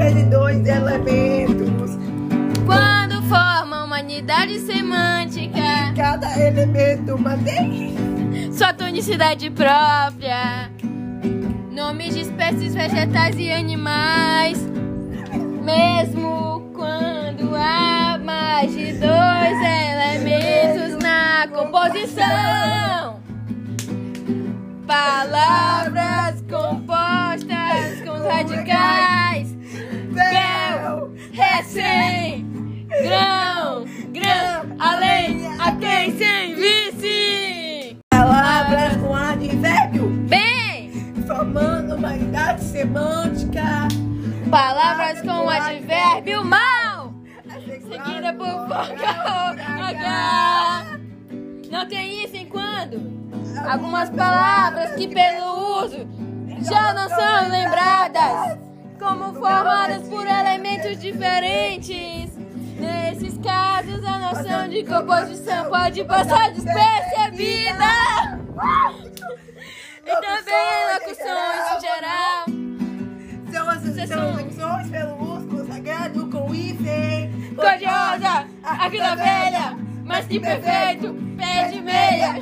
de dois elementos. Quando formam uma unidade semântica, Cada elemento mantém sua tonicidade própria. Nomes de espécies vegetais e animais. Mesmo quando há mais de dois elementos na composição. Palavras compostas com radicais. Semântica. palavras com advérbio mal, seguida por vogal H. Não tem isso em quando? Algumas palavras que pelo uso já não são lembradas, como formadas por elementos diferentes. Nesses casos, a noção de composição pode passar despercebida. Vocês são pelo uso consagrado com hífen. Cor de rosa, a vila velha, mas que perfeito, pé de meia,